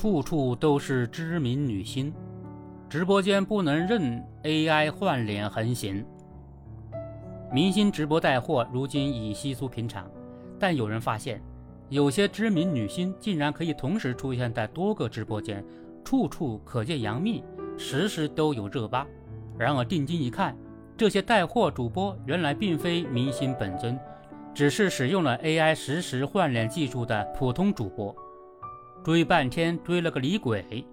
处处都是知名女星，直播间不能任 AI 换脸横行。明星直播带货如今已稀疏平常，但有人发现，有些知名女星竟然可以同时出现在多个直播间，处处可见杨幂，时时都有热巴。然而定睛一看，这些带货主播原来并非明星本尊，只是使用了 AI 实时换脸技术的普通主播。追半天追了个李鬼，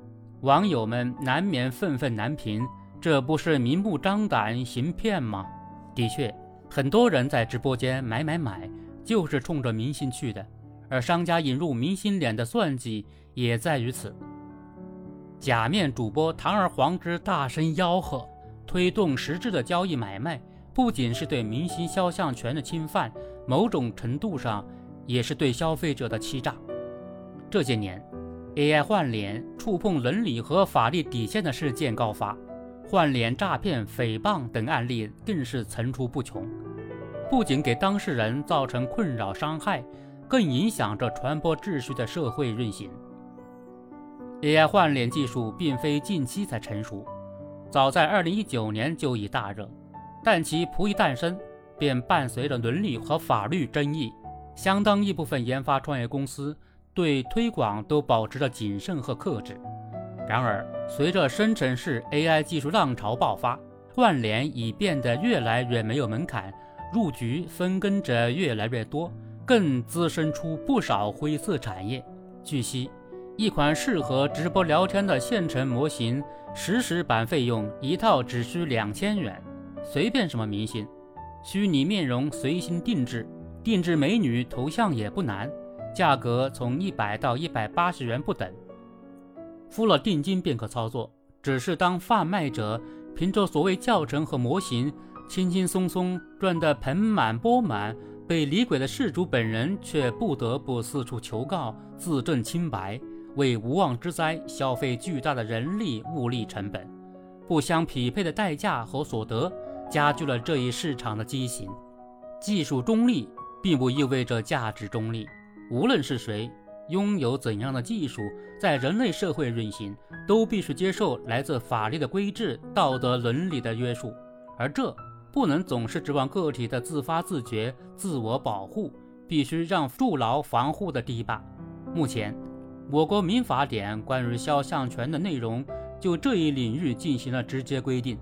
网友们难免愤愤难平，这不是明目张胆行骗吗？的确，很多人在直播间买买买，就是冲着明星去的，而商家引入明星脸的算计也在于此。假面主播堂而皇之大声吆喝。推动实质的交易买卖，不仅是对明星肖像权的侵犯，某种程度上也是对消费者的欺诈。这些年，AI 换脸触碰伦理和法律底线的事件高发，换脸诈骗、诽谤等案例更是层出不穷，不仅给当事人造成困扰伤害，更影响着传播秩序的社会运行。AI 换脸技术并非近期才成熟。早在二零一九年就已大热，但其甫一诞生，便伴随着伦理和法律争议。相当一部分研发创业公司对推广都保持着谨慎和克制。然而，随着生成式 AI 技术浪潮爆发，换脸已变得越来越没有门槛，入局分羹者越来越多，更滋生出不少灰色产业。据悉。一款适合直播聊天的现成模型，实时版费用一套只需两千元，随便什么明星，虚拟面容随心定制，定制美女头像也不难，价格从一百到一百八十元不等，付了定金便可操作。只是当贩卖者凭着所谓教程和模型，轻轻松松赚得盆满钵满，被李鬼的事主本人却不得不四处求告，自证清白。为无妄之灾消费巨大的人力物力成本，不相匹配的代价和所得，加剧了这一市场的畸形。技术中立并不意味着价值中立，无论是谁拥有怎样的技术，在人类社会运行，都必须接受来自法律的规制、道德伦理的约束，而这不能总是指望个体的自发自觉、自我保护，必须让筑牢防护的堤坝。目前。我国民法典关于肖像权的内容就这一领域进行了直接规定，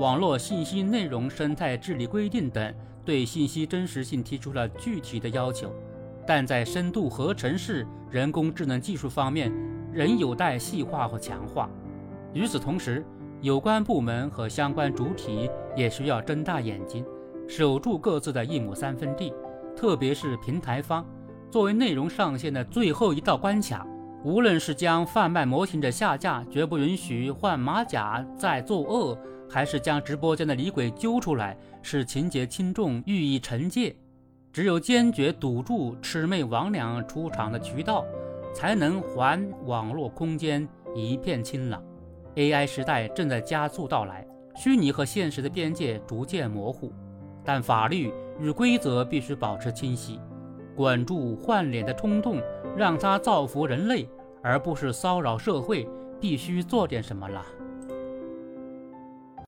网络信息内容生态治理规定等对信息真实性提出了具体的要求，但在深度合成式人工智能技术方面仍有待细化和强化。与此同时，有关部门和相关主体也需要睁大眼睛，守住各自的一亩三分地，特别是平台方，作为内容上线的最后一道关卡。无论是将贩卖模型者下架，绝不允许换马甲再作恶，还是将直播间的李鬼揪出来，使情节轻重予以惩戒，只有坚决堵住魑魅魍魉出场的渠道，才能还网络空间一片清朗。AI 时代正在加速到来，虚拟和现实的边界逐渐模糊，但法律与规则必须保持清晰。管住换脸的冲动，让他造福人类，而不是骚扰社会，必须做点什么了。